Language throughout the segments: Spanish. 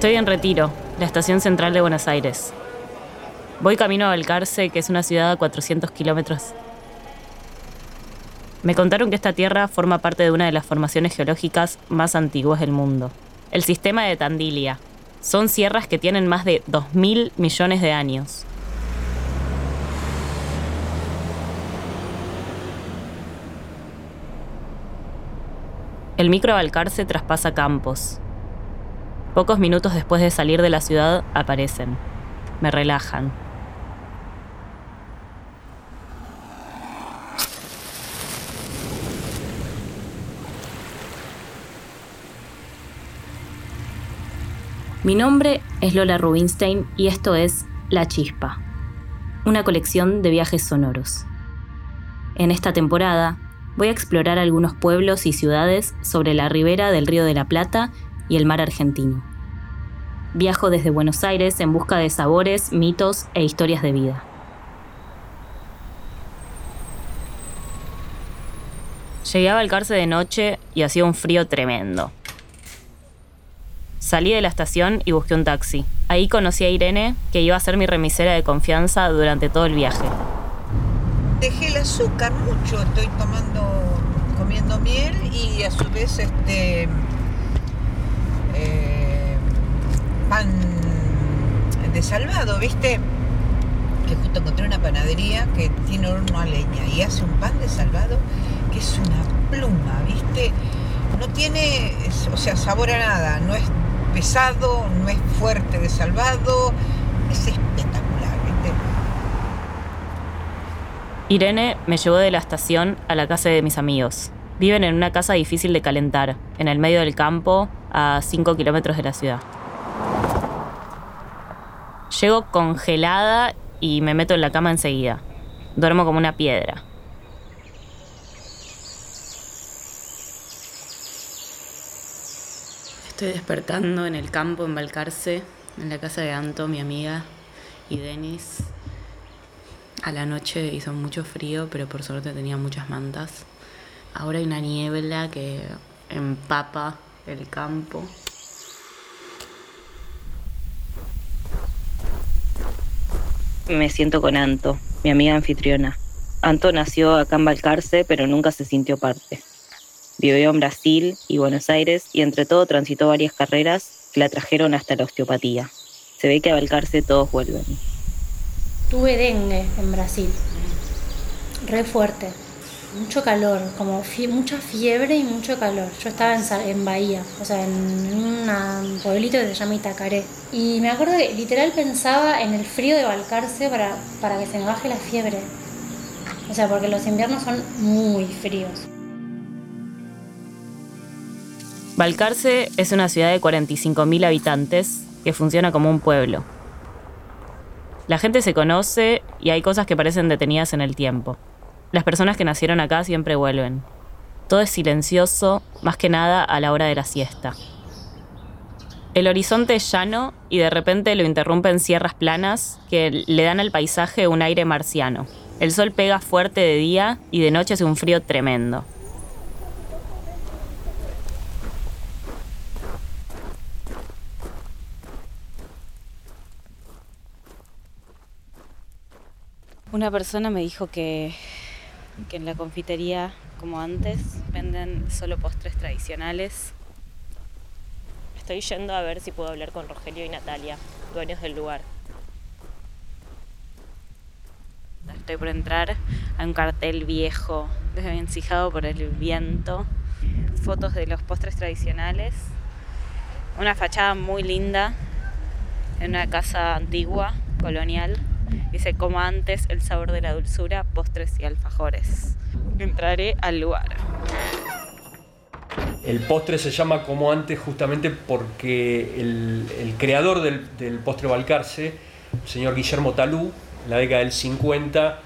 Estoy en Retiro, la estación central de Buenos Aires. Voy camino a Balcarce, que es una ciudad a 400 kilómetros. Me contaron que esta tierra forma parte de una de las formaciones geológicas más antiguas del mundo, el sistema de Tandilia. Son sierras que tienen más de 2.000 millones de años. El micro Balcarce traspasa campos, Pocos minutos después de salir de la ciudad aparecen. Me relajan. Mi nombre es Lola Rubinstein y esto es La Chispa, una colección de viajes sonoros. En esta temporada voy a explorar algunos pueblos y ciudades sobre la ribera del Río de la Plata y el mar argentino. Viajo desde Buenos Aires en busca de sabores, mitos e historias de vida. Llegué a Balcarce de noche y hacía un frío tremendo. Salí de la estación y busqué un taxi. Ahí conocí a Irene, que iba a ser mi remisera de confianza durante todo el viaje. Dejé el azúcar mucho, estoy tomando, comiendo miel y a su vez este eh, pan de salvado, ¿viste? Que justo encontré una panadería que tiene horno a leña y hace un pan de salvado que es una pluma, ¿viste? No tiene, o sea, sabor a nada, no es pesado, no es fuerte de salvado, es espectacular, ¿viste? Irene me llevó de la estación a la casa de mis amigos. Viven en una casa difícil de calentar, en el medio del campo, a 5 kilómetros de la ciudad. Llego congelada y me meto en la cama enseguida. Duermo como una piedra. Estoy despertando en el campo, en Balcarce, en la casa de Anto, mi amiga, y Denis. A la noche hizo mucho frío, pero por suerte tenía muchas mantas. Ahora hay una niebla que empapa el campo. Me siento con Anto, mi amiga anfitriona. Anto nació acá en Balcarce, pero nunca se sintió parte. Vivió en Brasil y Buenos Aires y entre todo transitó varias carreras que la trajeron hasta la osteopatía. Se ve que a Balcarce todos vuelven. Tuve dengue en Brasil, re fuerte mucho calor, como mucha fiebre y mucho calor. Yo estaba en, Bahía, o sea, en, un pueblito que se llama Itacaré. Y me acuerdo que literal pensaba en el frío de Balcarce para, para que se me baje la fiebre. O sea, porque los inviernos son muy fríos. Balcarce es una ciudad de 45.000 habitantes que funciona como un pueblo. La gente se conoce y hay cosas que parecen detenidas en el tiempo. Las personas que nacieron acá siempre vuelven. Todo es silencioso, más que nada a la hora de la siesta. El horizonte es llano y de repente lo interrumpen sierras planas que le dan al paisaje un aire marciano. El sol pega fuerte de día y de noche hace un frío tremendo. Una persona me dijo que que en la confitería, como antes, venden solo postres tradicionales. Estoy yendo a ver si puedo hablar con Rogelio y Natalia, dueños del lugar. Estoy por entrar a un cartel viejo, desvencijado por el viento. Fotos de los postres tradicionales. Una fachada muy linda en una casa antigua, colonial. Dice, como antes, el sabor de la dulzura, postres y alfajores. Entraré al lugar. El postre se llama como antes justamente porque el, creador del, postre Balcarce, el señor Guillermo Talú, en la década del 50,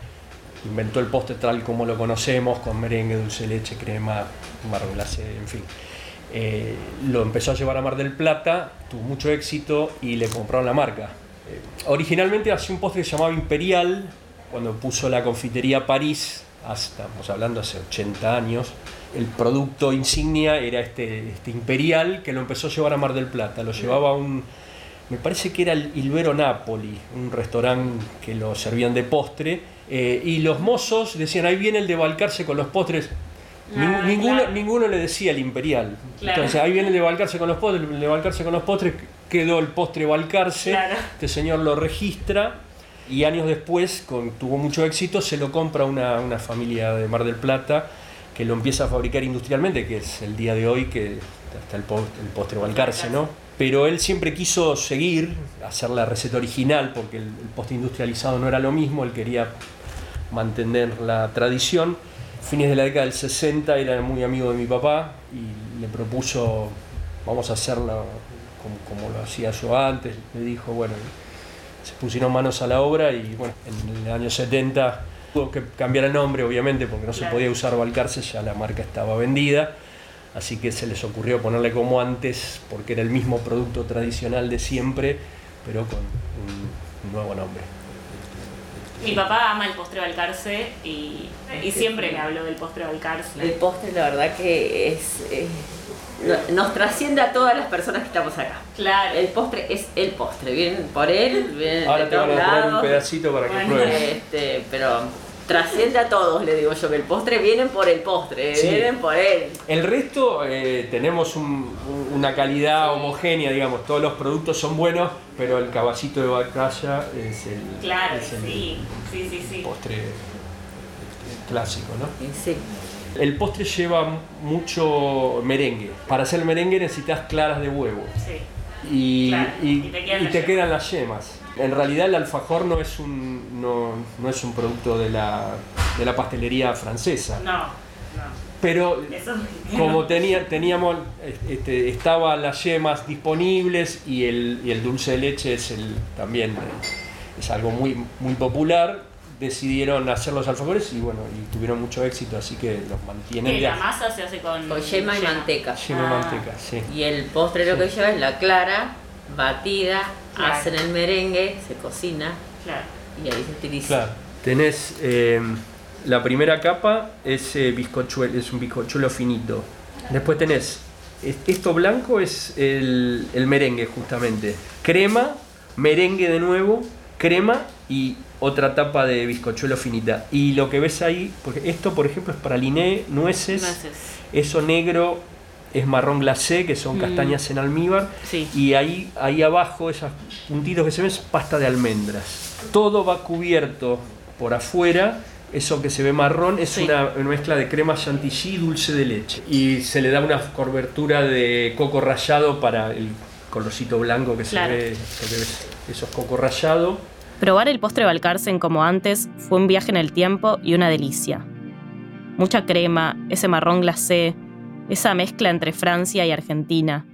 inventó el postre tal como lo conocemos, con merengue, dulce leche, crema, marrón en fin. Eh, lo empezó a llevar a Mar del Plata, tuvo mucho éxito y le compraron la marca. Eh, originalmente hacía un postre que se llamaba Imperial, cuando puso la confitería París, hasta, estamos hablando hace 80 años, el producto insignia era este, este imperial que lo empezó a llevar a Mar del Plata. Lo llevaba a un, me parece que era el Ilvero Napoli, un restaurante que lo servían de postre. eh, y los mozos decían, ahí viene el de Balcarce con los postres. Ning- ninguno, claro. ninguno le decía el imperial. Claro. Entonces ahí viene el de Balcarce con los postres, el de Balcarce con los postres, quedó el postre Balcarce. Claro. Este señor lo registra y años después, con, tuvo mucho éxito, se lo compra una, una familia de Mar del Plata que lo empieza a fabricar industrialmente, que es el día de hoy que está el, po- el postre Balcarce, ¿no? Pero él siempre quiso seguir, hacer la receta original, porque el, el postre industrializado no era lo mismo, él quería mantener la tradición. Fines de la década del 60 era muy amigo de mi papá y le propuso, vamos a hacerlo como, como lo hacía yo antes. Le dijo, bueno, se pusieron manos a la obra y bueno, en el año 70 tuvo que cambiar el nombre, obviamente, porque no se podía usar Balcarce, ya la marca estaba vendida. Así que se les ocurrió ponerle como antes, porque era el mismo producto tradicional de siempre, pero con un nuevo nombre. Mi papá ama el postre Balcarce y, y siempre me habló del postre El Balcarce. postre, la verdad que es. eh, nos trasciende a todas las personas que estamos acá. Claro. El postre es el postre, vienen por él, vienen Ahora de te van todos a poner un lados. pedacito para que Bueno. pruebes. Este, pero trasciende a todos, le digo yo, que el postre vienen por el postre, Sí. vienen por él. El resto eh, tenemos un- un- una calidad homogénea, digamos, todos los productos son buenos, pero el caballito de Bacalla es el, Claro, es el sí. Sí, sí, sí. postre este, clásico, ¿no? Sí. El postre lleva mucho merengue. Para hacer el merengue necesitas claras de huevo Sí. y, Claro, y- y te quedan y las te yemas. quedan las yemas. En realidad el alfajor no es un, no, no es un producto de la, de la pastelería francesa, No, no. pero Eso como tenía, teníamos, este, estaban las yemas disponibles y el, y el dulce de leche es el, también es algo muy, muy popular, decidieron hacer los alfajores y bueno, y tuvieron mucho éxito, así que los mantienen. de la a- masa se hace con, Con yema y manteca. Yema y Ah. manteca, sí. Y el postre lo que lleva es la clara, batida, Claro. hacen el merengue, se cocina Claro. y ahí se utiliza. Claro. Tenés eh, la primera capa, es, eh, bizcochuelo, es un bizcochuelo finito. Después tenés, es- esto blanco es el, el merengue justamente. Crema, merengue de nuevo, crema y otra tapa de bizcochuelo finita. Y lo que ves ahí, porque esto por ejemplo es praliné, nueces, Nueces. eso negro es marrón glacé, que son Mm. castañas en almíbar. Sí. Y ahí, ahí abajo, esos puntitos que se ven, es pasta de almendras. Todo va cubierto por afuera. Eso que se ve marrón es Sí. una mezcla de crema chantilly y dulce de leche. Y se le da una cobertura de coco rallado para el colorcito blanco que Claro. se ve. lo que ves, Eso es coco rallado. Probar el postre Balcarcen como antes fue un viaje en el tiempo y una delicia. Mucha crema, ese marrón glacé, esa mezcla entre Francia y Argentina.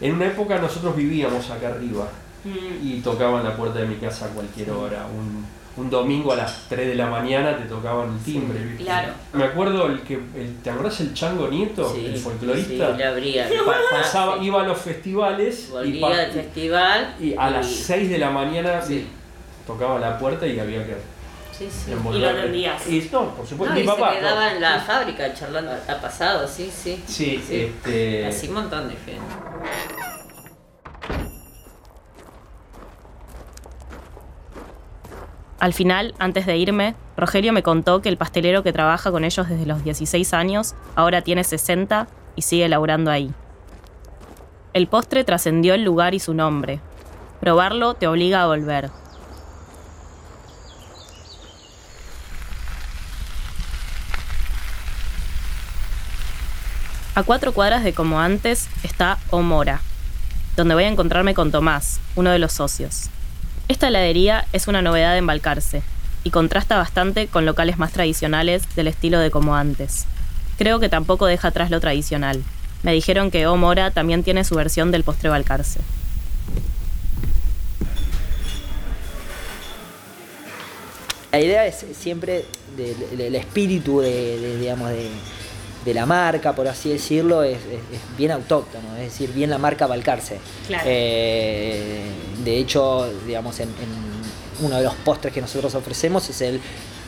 En una época nosotros vivíamos acá arriba Mm. y tocaban la puerta de mi casa a cualquier hora. Un, un domingo a las 3 de la mañana te tocaban el timbre. ¿viste? claro. Me acuerdo el que. El, ¿Te acordás el Chango Nieto? Sí, el Sí, folclorista. le abría. Pa- pasaba, iba a los festivales y, Volvía pa- del festival. y a las 6 de la mañana Sí. Tocaba la puerta y había que Sí, sí. Y lo atendías. Y no, por supuesto, No, mi y papá. se quedaba no. en la fábrica charlando, ha pasado, sí, sí. Sí, este. Así un montón de gente. Al final, antes de irme, Rogelio me contó que el pastelero que trabaja con ellos desde los 16 años ahora tiene 60 y sigue laburando ahí. El postre trascendió el lugar y su nombre. Probarlo te obliga a volver. A cuatro cuadras de como antes está Omora, donde voy a encontrarme con Tomás, uno de los socios. Esta heladería es una novedad en Balcarce y contrasta bastante con locales más tradicionales del estilo de como antes. Creo que tampoco deja atrás lo tradicional. Me dijeron que O Mora también tiene su versión del postre Balcarce. La idea es siempre del espíritu de, digamos, de, de la marca, por así decirlo, es, es- es bien autóctono, es decir, bien la marca Balcarce. Claro. Eh, de hecho, digamos, en, en uno de los postres que nosotros ofrecemos es, el,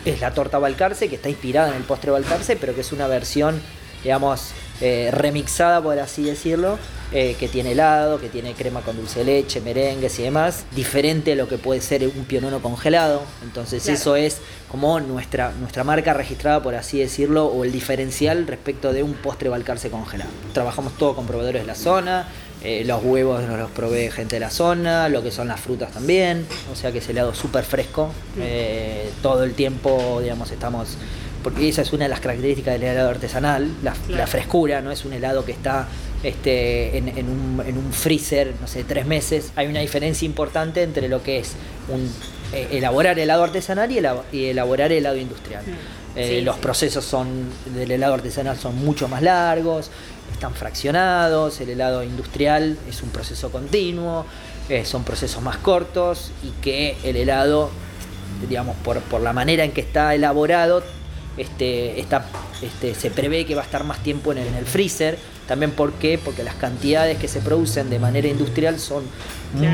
es la torta Balcarce, que está inspirada en el postre Balcarce, pero que es una versión, digamos, eh, remixada, por así decirlo, eh, que tiene helado, que tiene crema con dulce de leche, merengues y demás, diferente a lo que puede ser un pionono congelado. Entonces Claro. eso es como nuestra, nuestra marca registrada, por así decirlo, o el diferencial respecto de un postre Balcarce congelado. Trabajamos todo con proveedores de la zona, eh, los huevos nos los provee gente de la zona, lo que son las frutas también, o sea que es helado súper fresco, eh, todo el tiempo, digamos, estamos... Porque esa es una de las características del helado artesanal, la, Claro. la frescura, no es un helado que está este, en, en un, en un freezer, no sé, tres meses. Hay una diferencia importante entre lo que es un, eh, elaborar helado artesanal y, elab- y elaborar helado industrial. Eh, Sí, los sí. procesos son del helado artesanal son mucho más largos, están fraccionados, el helado industrial es un proceso continuo, eh, son procesos más cortos y que el helado, digamos, por, por la manera en que está elaborado, este, está, este, se prevé que va a estar más tiempo en el, en el freezer. También ¿por qué? porque las cantidades que se producen de manera industrial son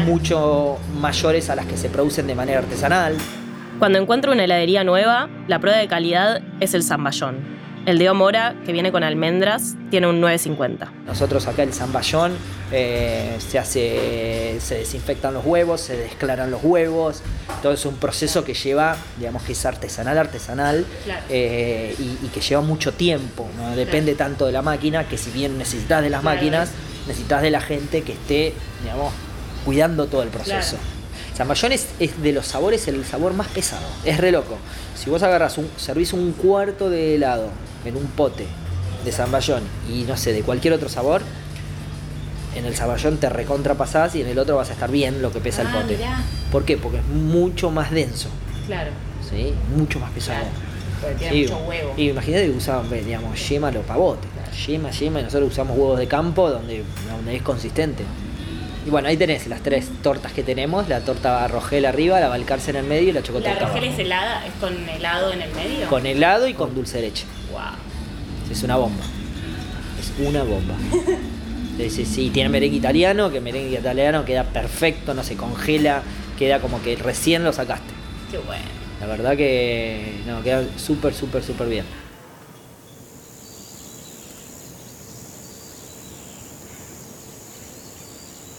mucho mayores a las que se producen de manera artesanal. Cuando encuentro una heladería nueva, la prueba de calidad es el zamballón. El de Omora, que viene con almendras, tiene un 9.50. Nosotros acá el zamballón eh, se hace, se desinfectan los huevos, se desclaran los huevos, todo es un proceso que lleva, digamos que es artesanal, artesanal, Claro. eh, y, y que lleva mucho tiempo, no depende tanto de la máquina, que si bien necesitas de las Claro. máquinas, necesitas de la gente que esté, digamos, cuidando todo el proceso. Zamballón es, es de los sabores el sabor más pesado, es re loco. Si vos agarras un, servís un cuarto de helado en un pote de zamballón y no sé, de cualquier otro sabor, en el zamballón te recontrapasás y en el otro vas a estar bien lo que pesa el Ah, pote. mirá. ¿Por qué? Porque es mucho más denso, Claro. ¿sí? Mucho más pesado. Porque Sí, Y imagínate que usaban, digamos, yema los pavotes. Yema, yema, y nosotros usamos huevos de campo donde, donde es consistente. Y bueno, ahí tenés las tres tortas que tenemos, la torta rogel arriba, la balcarce en el medio y la ¿La chocotorta rogel abajo. es helada? ¿Es con helado en el medio? Con helado y con dulce de leche. Wow. Es una bomba. Es una bomba. Sí, sí, sí, tiene merengue italiano, que merengue italiano queda perfecto, no se congela, queda como que recién lo sacaste. Qué bueno. La verdad que no, queda súper, súper, súper bien.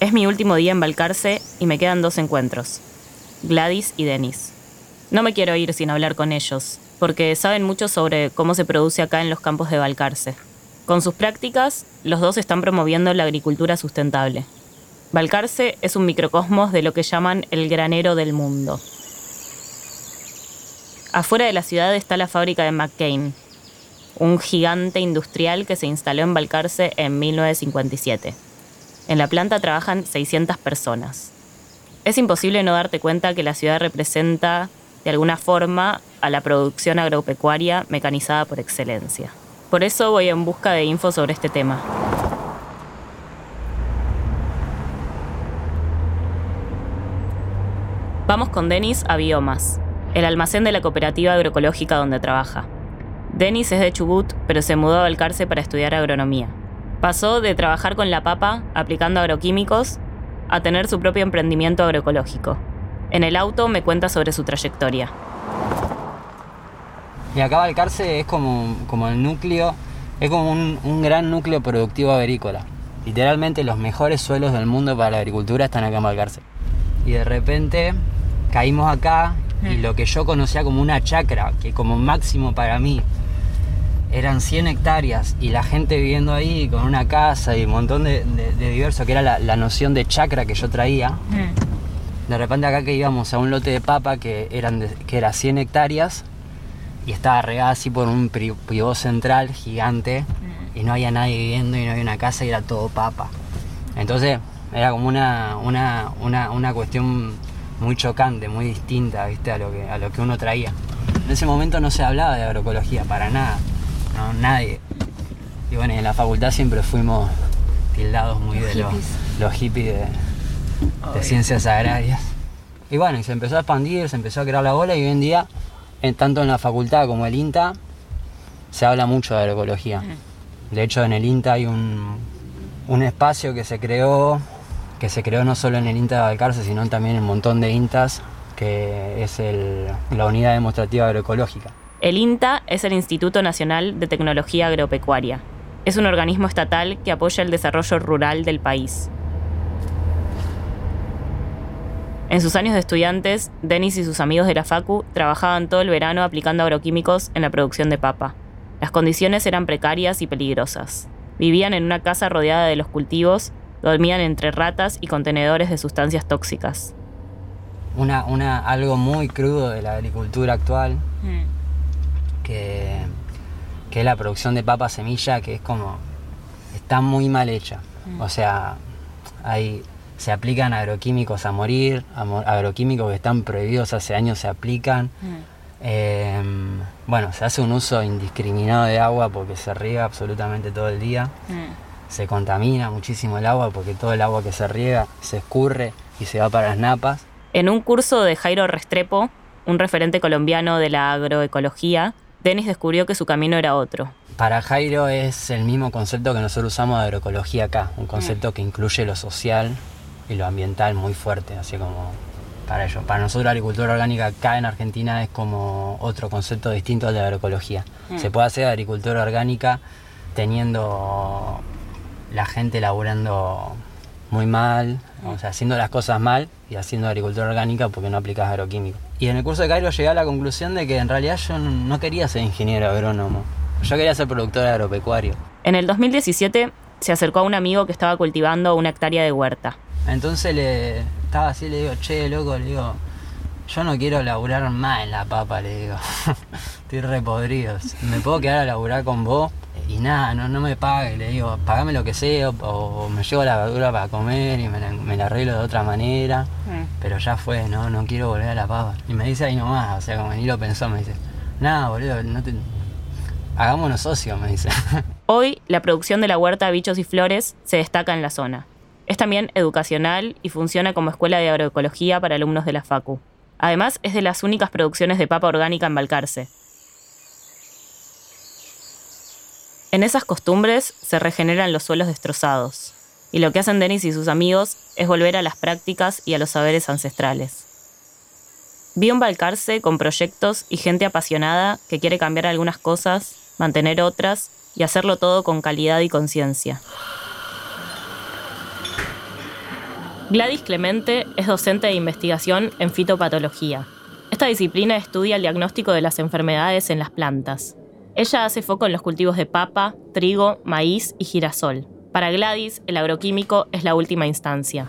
Es mi último día en Balcarce y me quedan dos encuentros. Gladys y Denis. No me quiero ir sin hablar con ellos, porque saben mucho sobre cómo se produce acá en los campos de Balcarce. Con sus prácticas, los dos están promoviendo la agricultura sustentable. Balcarce es un microcosmos de lo que llaman el granero del mundo. Afuera de la ciudad está la fábrica de McCain, un gigante industrial que se instaló en Balcarce en 1957. En la planta trabajan 600 personas. Es imposible no darte cuenta que la ciudad representa, de alguna forma, a la producción agropecuaria mecanizada por excelencia. Por eso voy en busca de info sobre este tema. Vamos con Denis a Biomas, el almacén de la cooperativa agroecológica donde trabaja. Denis es de Chubut, pero se mudó a Balcarce para estudiar agronomía. Pasó de trabajar con la papa, aplicando agroquímicos, a tener su propio emprendimiento agroecológico. En el auto me cuenta sobre su trayectoria. Y acá Balcarce es como, como el núcleo, es como un, un gran núcleo productivo agrícola. Literalmente los mejores suelos del mundo para la agricultura están acá en Balcarce. Y de repente caímos acá y lo que yo conocía como una chacra, que como máximo para mí eran 100 hectáreas y la gente viviendo ahí con una casa y un montón de, de- de diverso, que era la, la noción de chacra que yo traía. De repente acá que íbamos a un lote de papa que, eran de- que era 100 hectáreas y estaba regada así por un pri- pivot central gigante y no había nadie viviendo y no había una casa y era todo papa. Entonces era como una, una, una, una cuestión muy chocante, muy distinta ¿viste? A, lo que, a lo que uno traía. En ese momento no se hablaba de agroecología para nada, no, nadie. Y bueno, en la facultad siempre fuimos tildados muy de los, los hippies de, de ciencias agrarias. Y bueno, y se empezó a expandir, se empezó a crear la bola y hoy en día, en- tanto en la facultad como el INTA, se habla mucho de agroecología. De hecho, en el INTA hay un, un espacio que se creó, que se creó no solo en el INTA de Balcarce, sino también en un montón de INTAs, que es el- la Unidad Demostrativa Agroecológica. El INTA es el Instituto Nacional de Tecnología Agropecuaria. Es un organismo estatal que apoya el desarrollo rural del país. En sus años de estudiantes, Denis y sus amigos de la Facu trabajaban todo el verano aplicando agroquímicos en la producción de papa. Las condiciones eran precarias y peligrosas. Vivían en una casa rodeada de los cultivos, dormían entre ratas y contenedores de sustancias tóxicas. Una, una, algo muy crudo de la agricultura actual, que, que es la producción de papa semilla, que es como, está muy mal hecha. O sea, hay, se aplican agroquímicos a morir, agroquímicos que están prohibidos hace años se aplican. Eh, bueno, se hace un uso indiscriminado de agua porque se riega absolutamente todo el día. Se contamina muchísimo el agua porque todo el agua que se riega se escurre y se va para las napas. En un curso de Jairo Restrepo, un referente colombiano de la agroecología, Denis descubrió que su camino era otro. Para Jairo es el mismo concepto que nosotros usamos de agroecología acá, un concepto que incluye lo social y lo ambiental muy fuerte, así como para ellos. Para nosotros la agricultura orgánica acá en Argentina es como otro concepto distinto al de la agroecología. Se puede hacer agricultura orgánica teniendo la gente laburando muy mal, o sea, haciendo las cosas mal y haciendo agricultura orgánica porque no aplicas agroquímicos. Y en el curso de Cairo llegué a la conclusión de que en realidad yo no- no quería ser ingeniero agrónomo, yo quería ser productor agropecuario. En el 2017 se acercó a un amigo que estaba cultivando una hectárea de huerta. Entonces le estaba así, le digo, che, loco, le digo, yo no quiero laburar más en la papa, le digo. Estoy re podrido. ¿Me puedo quedar a laburar con vos? Y nada, no, no me pague, le digo, pagame lo que sea, o, o me llevo la verdura para comer y me la, me la arreglo de otra manera. Pero ya fue, no, no quiero volver a la papa. Y me dice ahí nomás, o sea, como ni lo pensó, me dice, nada, boludo, no te... hagámonos socios, me dice. Hoy, la producción de la huerta Bichos y Flores se destaca en la zona. Es también educacional y funciona como escuela de agroecología para alumnos de la FACU. Además, es de las únicas producciones de papa orgánica en Balcarce. En esas costumbres se regeneran los suelos destrozados. Y lo que hacen Denis y sus amigos es volver a las prácticas y a los saberes ancestrales. Vi un Balcarce con proyectos y gente apasionada que quiere cambiar algunas cosas, mantener otras y hacerlo todo con calidad y conciencia. Gladys Clemente es docente de investigación en fitopatología. Esta disciplina estudia el diagnóstico de las enfermedades en las plantas. Ella hace foco en los cultivos de papa, trigo, maíz y girasol. Para Gladys, el agroquímico es la última instancia.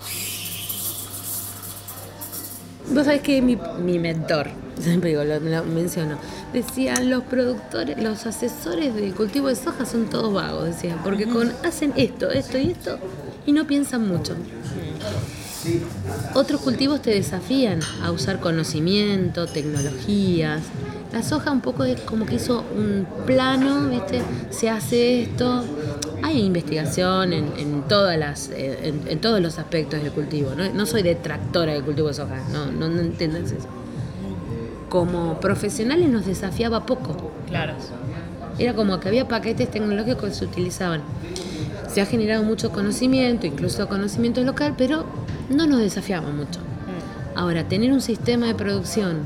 Vos sabés que mi, mi mentor, siempre digo, lo, lo menciono, decía, los productores, los asesores de cultivo de soja son todos vagos, decía, porque con, hacen esto, esto y esto y no piensan mucho. Otros cultivos te desafían a usar conocimiento, tecnologías. La soja un poco es como que hizo un plano, ¿viste? Se hace esto. Hay investigación en, en todas las, eh, en, en todos los aspectos del cultivo. No, no soy detractora del cultivo de soja, no, no, no entiendes eso. Como profesionales nos desafiaba poco. Claro. Era como que había paquetes tecnológicos que se utilizaban. Se ha generado mucho conocimiento, incluso conocimiento local, pero no nos desafiaba mucho. Ahora, tener un sistema de producción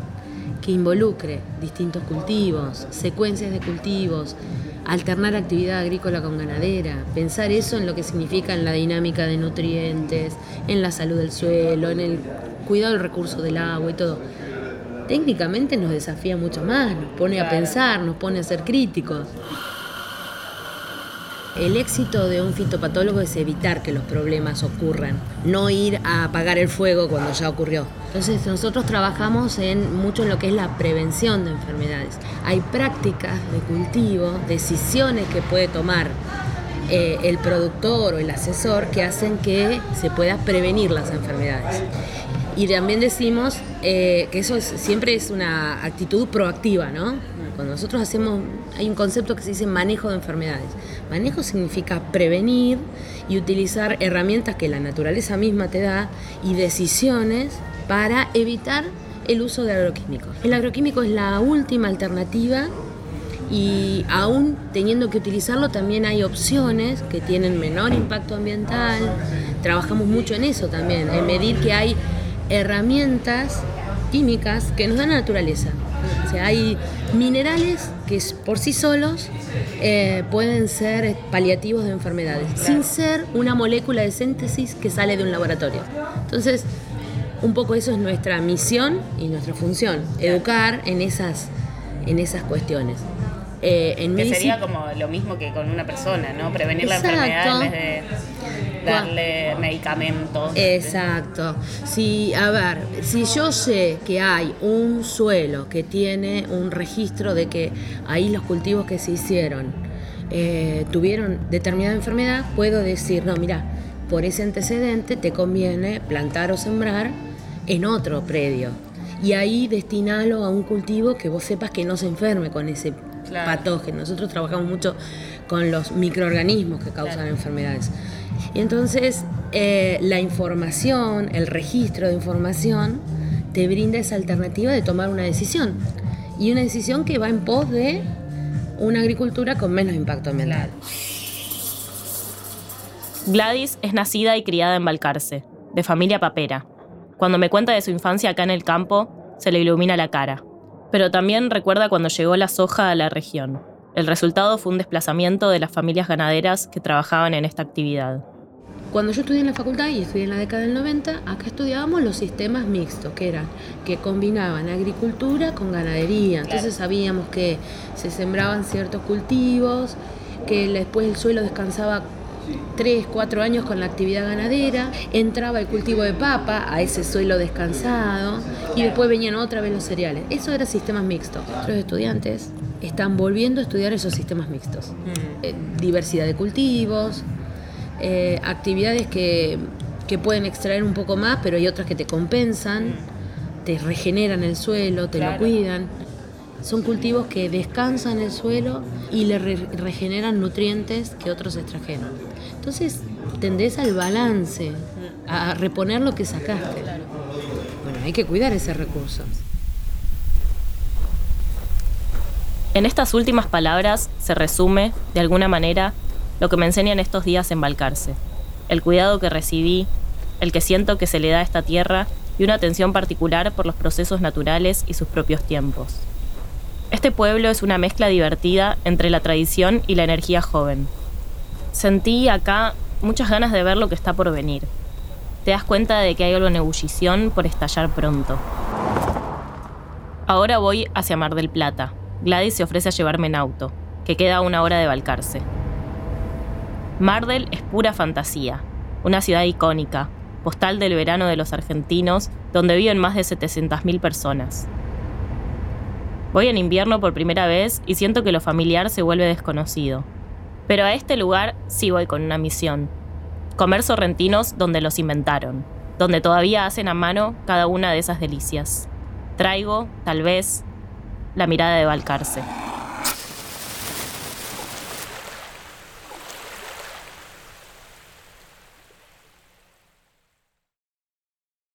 que involucre distintos cultivos, secuencias de cultivos, alternar actividad agrícola con ganadera, pensar eso en lo que significa en la dinámica de nutrientes, en la salud del suelo, en el cuidado del recurso del agua y todo. Técnicamente nos desafía mucho más, nos pone a pensar, nos pone a ser críticos. El éxito de un fitopatólogo es evitar que los problemas ocurran, no ir a apagar el fuego cuando ya ocurrió. Entonces nosotros trabajamos en mucho en lo que es la prevención de enfermedades. Hay prácticas de cultivo, decisiones que puede tomar eh, el productor o el asesor que hacen que se pueda prevenir las enfermedades. Y también decimos eh, que eso es- siempre es una actitud proactiva, ¿no? Cuando nosotros hacemos, hay un concepto que se dice manejo de enfermedades. Manejo significa prevenir y utilizar herramientas que la naturaleza misma te da y decisiones para evitar el uso de agroquímicos. El agroquímico es la última alternativa y aún teniendo que utilizarlo también hay opciones que tienen menor impacto ambiental. Trabajamos mucho en eso también, en medir que hay herramientas químicas que nos dan la naturaleza. O sea, hay minerales que por sí solos eh, pueden ser paliativos de enfermedades, sin ser una molécula de síntesis que sale de un laboratorio. Entonces, un poco eso es nuestra misión y nuestra función, educar en esas, en esas cuestiones. Eh, en que sería como lo mismo que con una persona, ¿no? Prevenir la enfermedad en vez de darle medicamentos. Exacto. Si, a ver, si yo sé que hay un suelo que tiene un registro de que ahí los cultivos que se hicieron eh, tuvieron determinada enfermedad, puedo decir, no, mira, por ese antecedente te conviene plantar o sembrar en otro predio. Y ahí destinarlo a un cultivo que vos sepas que no se enferme con ese patógeno. Nosotros trabajamos mucho con los microorganismos que causan enfermedades. Y entonces eh, la información, el registro de información, te brinda esa alternativa de tomar una decisión. Y una decisión que va en pos de una agricultura con menos impacto ambiental. Gladys es nacida y criada en Balcarce, de familia papera. Cuando me cuenta de su infancia acá en el campo, se le ilumina la cara. Pero también recuerda cuando llegó la soja a la región. El resultado fue un desplazamiento de las familias ganaderas que trabajaban en esta actividad. Cuando yo estudié en la facultad y estudié en la década del 90, acá estudiábamos los sistemas mixtos, que eran que combinaban agricultura con ganadería. Entonces sabíamos que se sembraban ciertos cultivos, que después el suelo descansaba tres, cuatro años con la actividad ganadera, entraba el cultivo de papa a ese suelo descansado y después venían otra vez los cereales. Eso era sistemas mixtos. Los estudiantes están volviendo a estudiar esos sistemas mixtos. Mm. Eh, diversidad de cultivos, eh, actividades que, pueden extraer un poco más, pero hay otras que te compensan, te regeneran el suelo, te lo cuidan. Son cultivos que descansan el suelo y le regeneran nutrientes que otros extrajeron. Entonces tendés al balance, a reponer lo que sacaste. Bueno, hay que cuidar ese recurso. En estas últimas palabras se resume, de alguna manera, lo que me enseñan estos días en Balcarce. El cuidado que recibí, el que siento que se le da a esta tierra y una atención particular por los procesos naturales y sus propios tiempos. Este pueblo es una mezcla divertida entre la tradición y la energía joven. Sentí acá muchas ganas de ver lo que está por venir. Te das cuenta de que hay algo en ebullición por estallar pronto. Ahora voy hacia Mar del Plata. Gladys se ofrece a llevarme en auto, que queda a una hora de Balcarce. Mardel es pura fantasía, una ciudad icónica, postal del verano de los argentinos, donde viven más de 700.000 personas. Voy en invierno por primera vez y siento que lo familiar se vuelve desconocido. Pero a este lugar sí voy con una misión. Comer sorrentinos donde los inventaron, donde todavía hacen a mano cada una de esas delicias. Traigo, tal vez, la mirada de Balcarce.